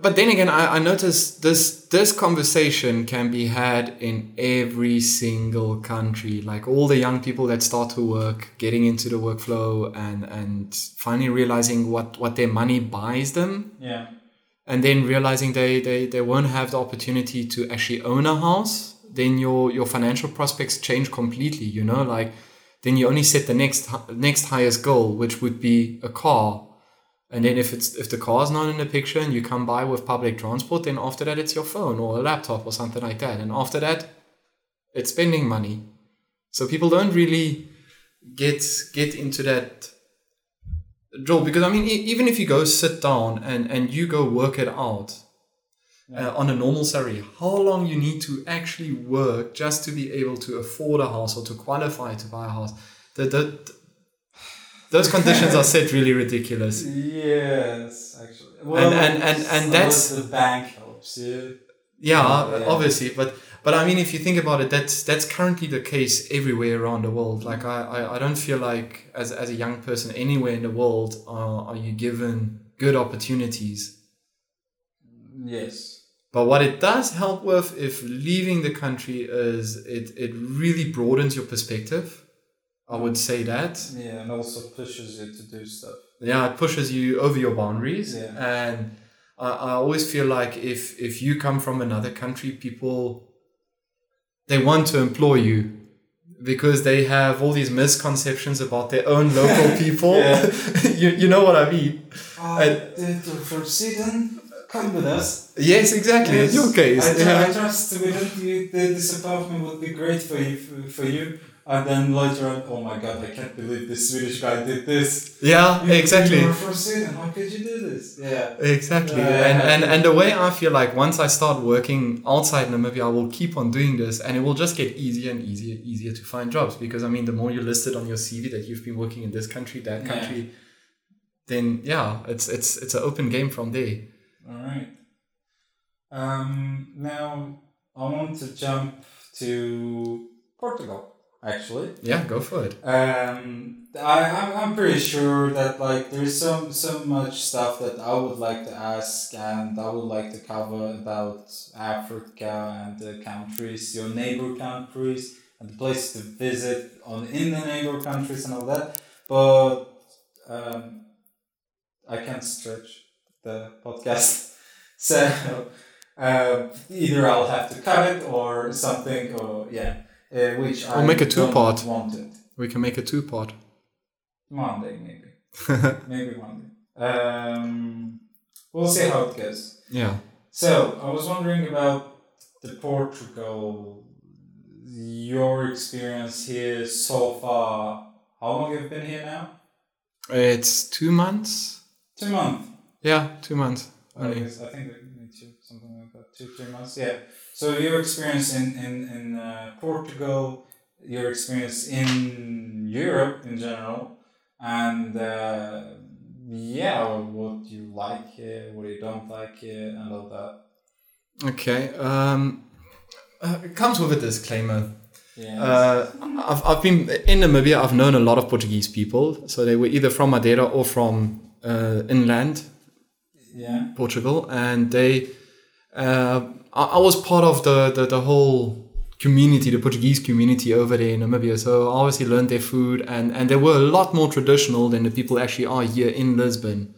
But then again, I, I noticed this this conversation can be had in every single country. Like all the young people that start to work, getting into the workflow, and and finally realizing what what their money buys them. yeah, and then realizing they, they, they won't have the opportunity to actually own a house, then your, your financial prospects change completely, you know, like then you only set the next, next highest goal, which would be a car. And then if it's, if the car's not in the picture and you come by with public transport, then after that it's your phone or a laptop or something like that. And after that, it's spending money. So people don't really get, get into that Joel, because I mean, e- even if you go sit down and, and you go work it out uh, on a normal salary, how long you need to actually work just to be able to afford a house or to qualify to buy a house, the, the, those conditions are set really ridiculous. Yes, actually. And- and- and- and so that's- the bank helps you. Yeah, Yeah. obviously, but but I mean, if you think about it, that's that's currently the case everywhere around the world. Like I, I, I don't feel like as as a young person anywhere in the world uh, are you given good opportunities. Yes. But what it does help with if leaving the country is it, it really broadens your perspective. I would say that. Yeah, and also pushes you to do stuff. Yeah, it pushes you over your boundaries. Yeah. And I, I always feel like if if you come from another country, people they want to employ you because they have all these misconceptions about their own local people. You, you know what I mean? Oh, And- dude, you're from Sweden. Come with us. Yes, exactly. Yes. In your case. I, tr- yeah. I trust within you, the, this apartment would be great for you. For, for you. And then later on, oh my god, I can't believe this Swedish guy did this. yeah, You- exactly. You're from Sweden. How could you do this? Yeah. Exactly. Yeah. And, and and the way I feel like once I start working outside Namibia, I will keep on doing this and it will just get easier and easier, easier to find jobs. Because I mean the more you listed on your CV that you've been working in this country, that Yeah. country, then yeah, it's it's it's an open game from there. All right. Um, now I want to jump to Portugal. Actually, Yeah, go for it. um, I I'm, I'm pretty sure that like there's so so much stuff that I would like to ask and I would like to cover about Africa and the countries, your neighbor countries, and the places to visit on in the neighbor countries and all that. But um, I can't stretch the podcast, so uh, either I'll have to cut it or something, or yeah, uh, which Or I make a two-part. Want it We can make a two part. Monday maybe, maybe Monday. Um, we'll see how it goes. yeah. So I was wondering about the Portugal, your experience here so far. How long have you been here now? It's two months. Two months. Yeah, two months. I Only. guess I think makes you something like that. Two, three months. Yeah. So your experience in in in uh, Portugal, your experience in Europe in general, and uh, yeah, what you like here, what you don't like here, and all that. Okay. Um, uh, it comes with a disclaimer. Yeah. Uh, I've, I've been in Namibia. I've known a lot of Portuguese people, so they were either from Madeira or from uh, inland yeah. Portugal, and they. Uh, I, I was part of the, the the whole community, the Portuguese community over there in Namibia. So I obviously learned their food, and and they were a lot more traditional than the people actually are here in Lisbon,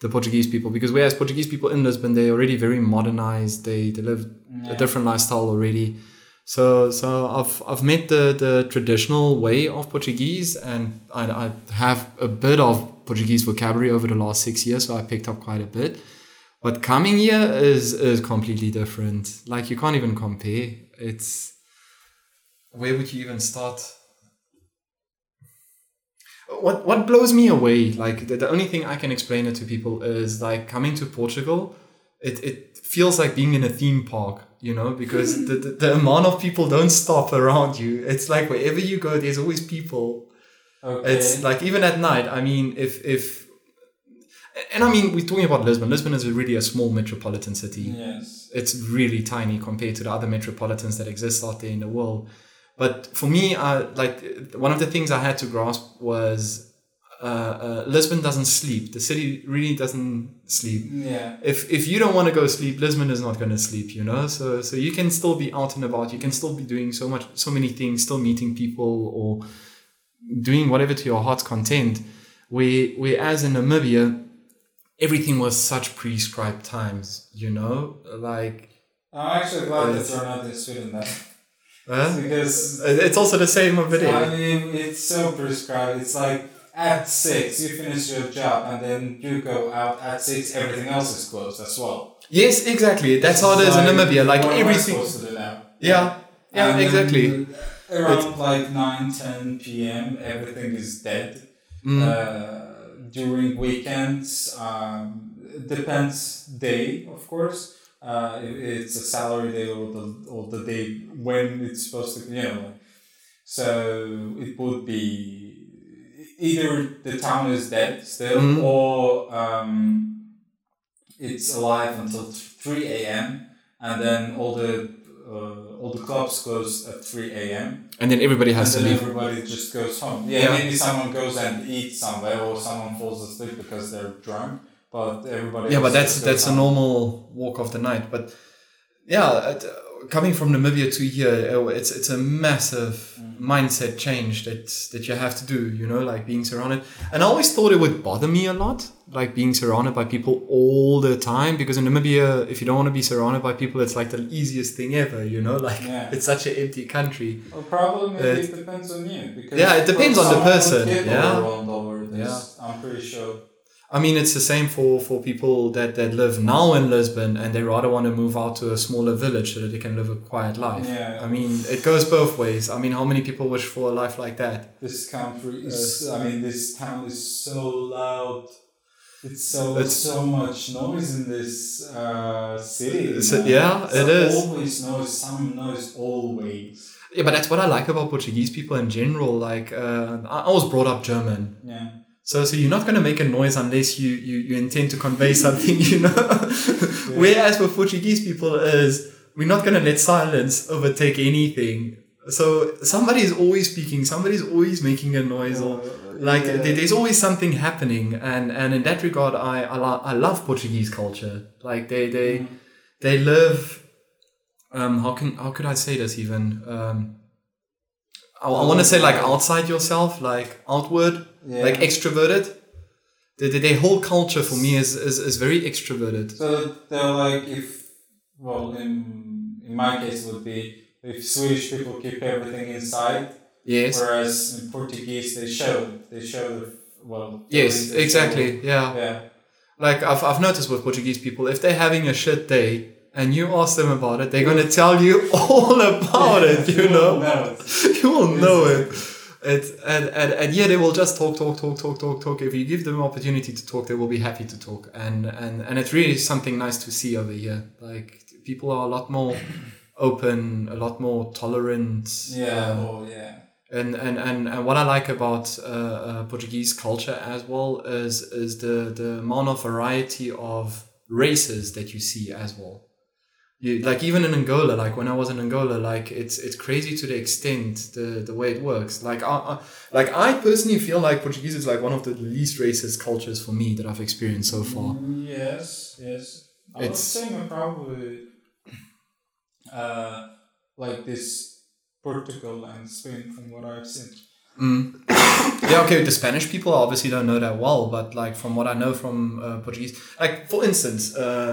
the Portuguese people. Because whereas Portuguese people in Lisbon, they're already very modernized. They they live a different lifestyle already. So so I've I've met the the traditional way of Portuguese, and I, I have a bit of Portuguese vocabulary over the last six years, so I picked up quite a bit. But coming here is is completely different. Like you can't even compare. It's where would you even start? What what blows me away, like the, the only thing I can explain it to people is like coming to Portugal, it, it feels like being in a theme park, you know, because the, the, the amount of people don't stop around you. It's like wherever you go, there's always people. Okay. It's like even at night. I mean, if if, and I mean, we're talking about Lisbon. Lisbon is really a small metropolitan city. yes. It's really tiny compared to the other metropolitans that exist out there in the world. But for me, I like one of the things I had to grasp was uh, uh, Lisbon doesn't sleep. The city really doesn't sleep. Yeah. If if you don't want to go sleep, Lisbon is not going to sleep. You know, so so you can still be out and about. You can still be doing so much, so many things, still meeting people or doing whatever to your heart's content. Where whereas in Namibia, everything was such prescribed times. You know, like. I'm actually glad that It's- you're not in Sweden then. Huh? because It's also the same over I mean it's so prescribed. It's like at six you finish your job and then you go out at six, everything else is closed as well. Yes, exactly. That's how it is in Namibia. Like what am I everything. supposed to do now? Yeah, yeah, And exactly. Around like 9, 10 p.m., everything is dead. Mm. Uh, during weekends, um, it depends day, of course. Uh, if it's a salary day or the, or the day when it's supposed to, you know. So it would be either the town is dead still Mhm. or um, it's alive until 3 a.m. and then all the uh, all the clubs close at 3 a.m. And then everybody And has to then leave. everybody just goes home. Yeah, Yeah. maybe someone goes and eats somewhere, or someone falls asleep because they're drunk. But everybody. Yeah, but that's that's goes a normal walk of the night. But yeah, it, uh, coming from Namibia to here, uh, it's it's a massive mindset change that that you have to do. You know, like being surrounded. And I always thought it would bother me a lot, like being surrounded by people all the time. Because in Namibia, if you don't want to be surrounded by people, it's like the easiest thing ever. You know, like Yeah. it's such an empty country. Well, probably maybe It- depends on you. Because Yeah, it depends on the person, yeah. over this. I'm pretty sure. I mean, it's the same for, for people that, that live now in Lisbon and they rather want to move out to a smaller village so that they can live a quiet life. Yeah. I mean, it goes both ways. I mean, how many people wish for a life like that? This country is. I mean, this town is so loud. It's so It's- so much noise in this uh, city. So- man. yeah, So it is. Always noise. Some noise. Always. Yeah, but that's what I like about Portuguese people in general. Like, uh, I I was brought up German. Yeah. So, so you're not going to make a noise unless you, you, you intend to convey something, you know? Whereas with Portuguese people is, we're not going to let silence overtake anything. So somebody is always speaking, somebody's always making a noise or like Yeah. there- there's always something happening. And, and in that regard, I, I, lo- I love Portuguese culture. Like they, they, Mm. they live, um, how can, how could I say this even? Um, I, I want to say like outside yourself, like outward Yeah. like extroverted. The, the, their whole culture for me is, is, is very extroverted. So they're like if well in in my case would be if Swedish people keep everything inside, Yes. whereas in Portuguese they show they show the well Yes, they show- exactly. Yeah. yeah Like I've, I've noticed with Portuguese people, if they're having a shit day and you ask them about it, they're going to tell you all about it, you know? you will know it. It, and, and, and yeah, they will just talk, talk, talk, talk, talk, talk. If you give them opportunity to talk, they will be happy to talk. And, and, and it's really something nice to see over here. Like people are a lot more open, a lot more tolerant. yeah um, oh yeah and and and, and what I like about uh, uh, Portuguese culture as well is is the the amount of variety of races that you see as well. You, like even in Angola, like when I was in Angola, like it's it's crazy to the extent the the way it works. Like I, I like I personally feel like Portuguese is like one of the least racist cultures for me that I've experienced so far. Mm, yes yes I would It's- say we're probably uh like this Portugal and Spain, from what I've seen. Mm. yeah, okay. The Spanish people obviously don't know that well, but like from what I know from uh, Portuguese, like for instance, uh,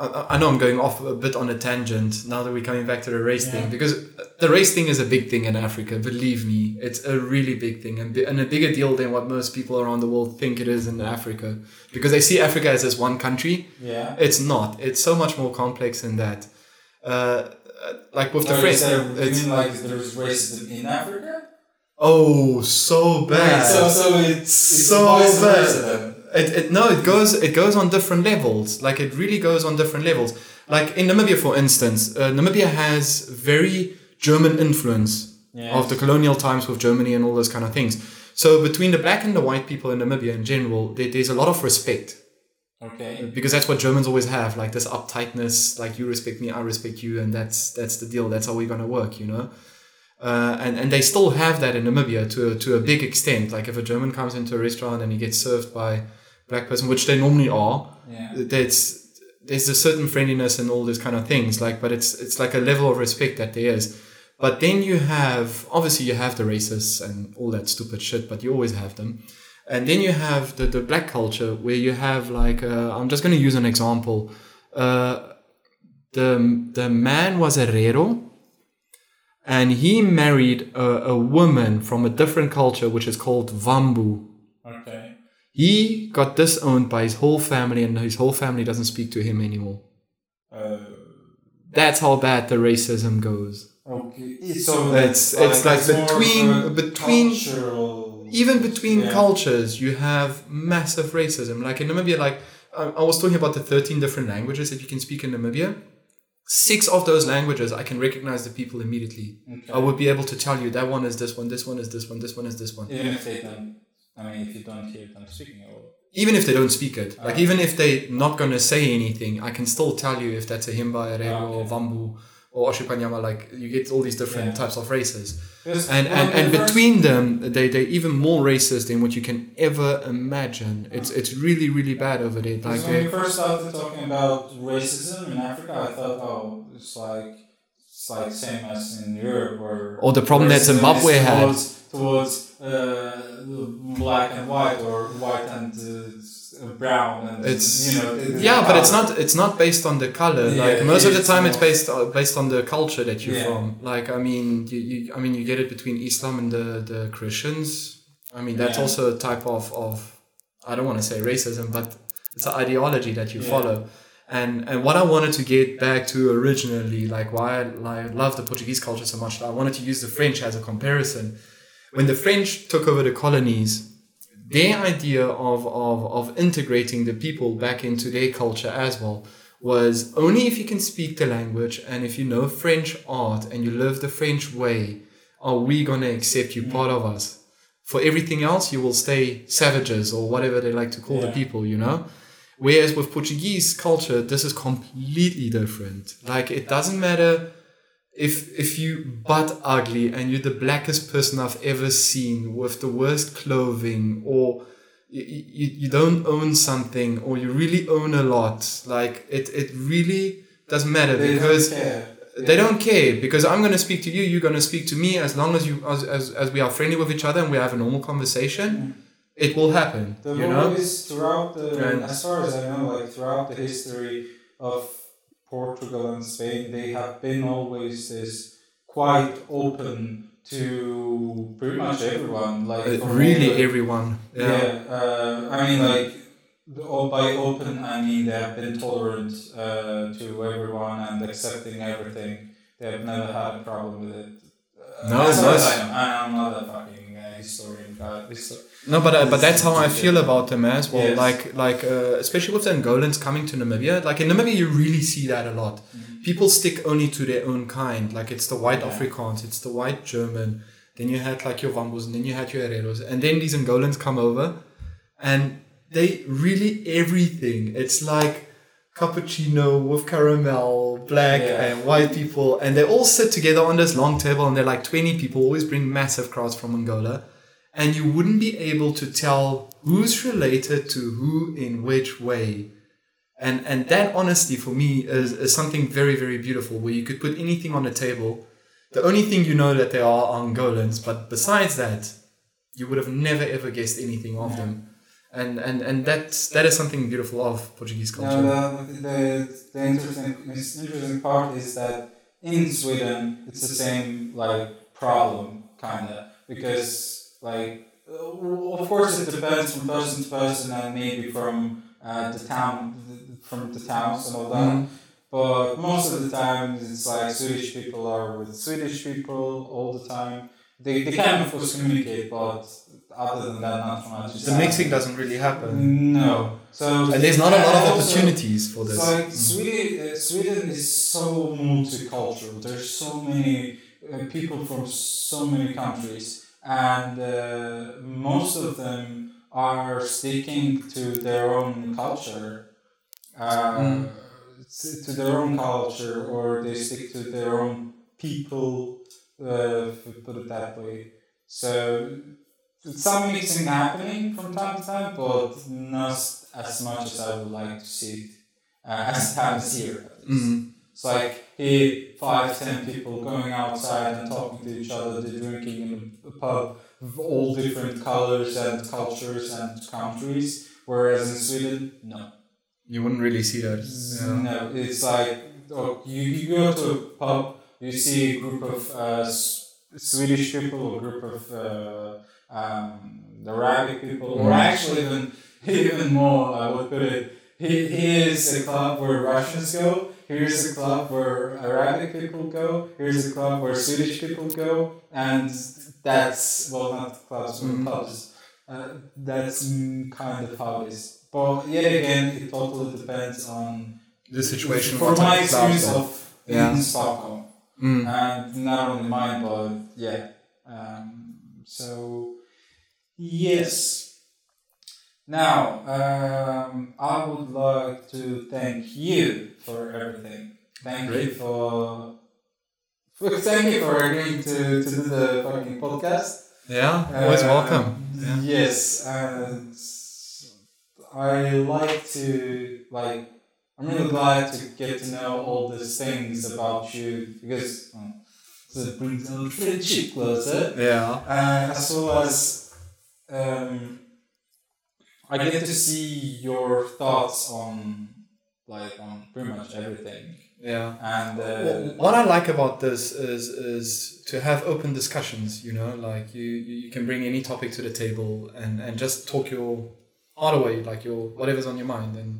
I, I know I'm going off a bit on a tangent now that we're coming back to the race Yeah. thing because the race thing is a big thing in Africa. Believe me, it's a really big thing and, and a bigger deal than what most people around the world think it is in Africa because they see Africa as this one country. Yeah. It's not. It's so much more complex than that. Uh, uh, like with the phrase, is there- you it's mean like there's racism in Africa? oh so bad. So, so it's, it's So bad. It, it no, it goes it goes on different levels. Like it really goes on different levels. Like in Namibia, for instance, uh, Namibia has very German influence of the colonial times with Germany and all those kind of things. So between the black and the white people in Namibia in general, there, there's a lot of respect Okay. because that's what Germans always have, like this uptightness, like you respect me, I respect you, and that's that's the deal. That's how we're gonna work, you know. Uh, and and they still have that in Namibia to a, to a big extent. Like if a German comes into a restaurant and he gets served by a black person, which they normally are, Yeah. there's there's a certain friendliness and all these kind of things. Like, but it's it's like a level of respect that there is. But then you have obviously you have the racists and all that stupid shit, but you always have them. And then you have the, the black culture where you have like uh, I'm just going to use an example. Uh, the the man was a Herero, and he married a, a woman from a different culture, which is called Vambo. Okay. He got disowned by his whole family, and his whole family doesn't speak to him anymore. Uh, That's how bad the racism goes. okay. So It's- it's like more between- between- cultural. Even between Yeah. cultures, you have massive racism. Like in Namibia, like I, I was talking about the 13 different languages that you can speak in Namibia. Six of those languages, I can recognize the people immediately. Okay. I would be able to tell you that one is this one, this one is this one, this one is this one. Even if they don't, I mean, if you don't hear them speaking, or Even if they don't speak it, like Ah. even if they're not gonna say anything, I can still tell you if that's a Himba, Herero, Ah, or okay. Vambo, or Oshipanyama. Like you get all these different Yeah. types of races. And and, and between them they they're even more racist than what you can ever imagine it's it's really really bad over there like when we first started talking about racism in Africa, I thought, oh, it's like it's like same as in Europe, or Or the problem that Zimbabwe had. towards, towards uh, black and white, or white and uh, brown, and It's you know, the- the yeah but it's not it's not based on the color. Yeah, like most of the time it's based uh, based on the culture that you're Yeah. from. Like i mean you, you i mean you get it between islam and the the christians. I mean that's Yeah. also a type of of i don't want to say racism but it's an ideology that you Yeah. follow. And and what i wanted to get back to originally like why i like, love the portuguese culture so much i wanted to use the french as a comparison. When the french took over the colonies their idea of, of, of integrating the people back into their culture as well was only if you can speak the language and if you know French art and you live the French way, are we going to accept you mm. part of us? For everything else, you will stay savages or whatever they like to call the people, you know? Whereas with Portuguese culture, this is completely different. Like, it doesn't matter if if you butt ugly and you're the blackest person I've ever seen with the worst clothing or you, you, you don't own something or you really own a lot like it, it really doesn't matter They don't because care. they don't care because I'm going to speak to you you're going to speak to me as long as you as, as, as we are friendly with each other and we have a normal conversation mm. it will happen The you know? is throughout the, And- as far as I know, like throughout the history of Portugal and Spain, they have been always this quite open to pretty much everyone. Like Uh, really the- everyone yeah. yeah, uh, I mean, like by open, I mean they have been tolerant uh, to everyone and accepting everything. They have never had a problem with it. Uh, No, as far no. I know, and I'm not a fucking uh, historian. Histo- No, but uh, but that's how I feel about them as well. Yes. Like like uh, especially with the Angolans coming to Namibia. Like in Namibia, you really see that a lot. People stick only to their own kind. Like it's the white Mm-hmm. Yeah. Afrikaans, it's the white German. Then you had like your Vambos, and then you had your Hereros, and then these Angolans come over, and they really everything. It's like cappuccino with caramel, black Yeah. and white people, and they all sit together on this long table, and they're like twenty people. Always bring massive crowds from Angola and you wouldn't be able to tell who's related to who in which way. And and that honesty for me is, is something very, very beautiful where you could put anything on the table the only thing you know that they are Angolans, but besides that, you would have never ever guessed anything of them. And and and that's that is something beautiful of Portuguese culture. No, the, the, the interesting, interesting part is that in Sweden it's the same like problem kind of because like uh, of course it depends from person to person and maybe from uh, the town from the towns and all that. Mhm. But most of the time, it's like Swedish people are with Swedish people all the time. They, they can, of course, communicate, but other than that, not much. is The mixing doesn't really happen. No. So And there's not a lot of and also- opportunities for this. It's like Sweden, uh, Sweden is so multicultural. There's so many uh, people from so many countries, and uh, most of them are sticking to their own culture, uh, Mm. to, their own culture, or they stick to their own people. Uh, put it that way. So some mixing happening from time to time, but not as much as I would like to see it uh, as it happens here. at least. Mhm. It's like here, five, ten people going outside and talking to each other, they're drinking in a pub of all different colors and cultures and countries, whereas in Sweden, no. You wouldn't really see that. Yeah. No, it's like oh, you, you go to a pub, you see a group of uh, Swedish people, a group of uh, um, Arabic people, or actually even even more, I would put it. He- Here's a club where Russians go. Here's a club where Arabic people go. Here's a club where Swedish people go, and that's well, not clubs, but Mhm. pubs. Uh, that's mm, kind of how it is. But yet again, it totally depends on The situation. For my experience of Yeah. in Stockholm, Mm. and not only mine, but yeah. Um, so yes. Now, um, I would like to thank you for everything. Thank you Great. for, for thank you for agreeing to, to do the fucking podcast. Yeah, always Uh, welcome. Yeah. Yes, and I like to like. I'm really glad to get to know all these things about you because um, it brings our friendship closer, Yeah. uh, as well as um, I get to see your thoughts on like on pretty much everything, Yeah. and Well, uh, what I like about this is is to have open discussions. You know, like you you can bring any topic to the table and and just talk your heart away, like your whatever's on your mind. And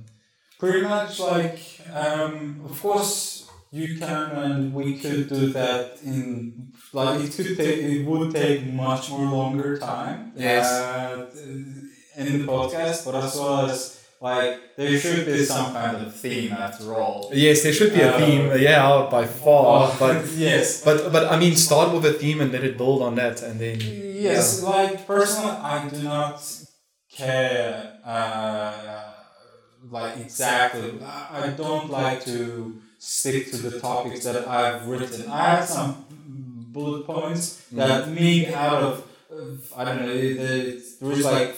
Pretty much like, um, of course, you can and we could do that in like it could take it would take much more longer time. Yes. Uh, in the podcast, but as well as like there should be some kind of theme after all. yes, there should be a Uh, theme. Yeah, by far, but. yes. But but I mean, start with a theme and let it build on that, and then Yes, like personally, I do not care. Uh, like exactly, I don't like to stick to the topics that I've written. I have some bullet points that maybe out of, I don't know. There was like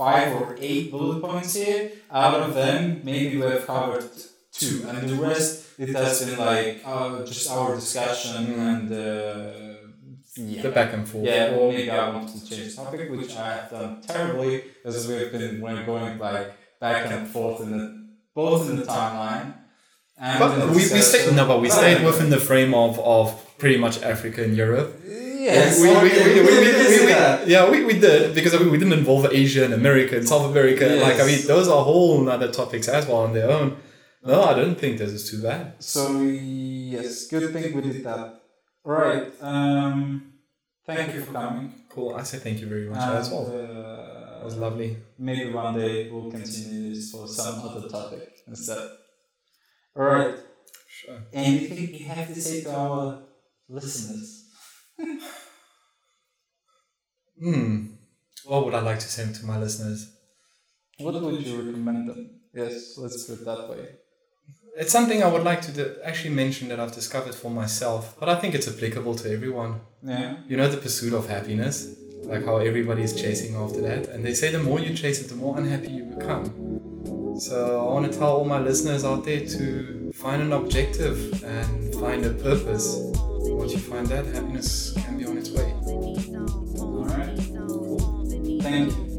five or eight bullet points here. Out of them, maybe we have covered two, and the rest it has been like uh, just our discussion and. Uh, yeah. the back and forth. Yeah, or maybe I want to change topic, which I have done terribly, as we've been when going like back and forth in the both in the timeline. And But we, we stayed no, but we stayed within the frame of, of pretty much Africa and Europe. Yes, we, we, we, we, we, did we, see we- that. yeah, we, we did because I mean, we didn't involve Asia and America and South America. Like I mean, those are whole other topics as well on their own. No, I don't think this is too bad. So yes, good thing we did that. Right. Um, thank you for coming. Cool. I say thank you very much as well. uh, That was lovely. maybe one day we'll continue this for some other topic instead. Alright. Sure. Anything you have to say to our listeners? Hmm. What would I like to say to my listeners? What would you recommend them? Yes, let's put it that way. It's something I would like to do, actually mention that I've discovered for myself, but I think it's applicable to everyone. Yeah. You know, the pursuit of happiness, like how everybody is chasing after that, and they say the more you chase it, the more unhappy you become. So I want to tell all my listeners out there to find an objective and find a purpose once you find that, happiness can be on its way. All right. Thank you.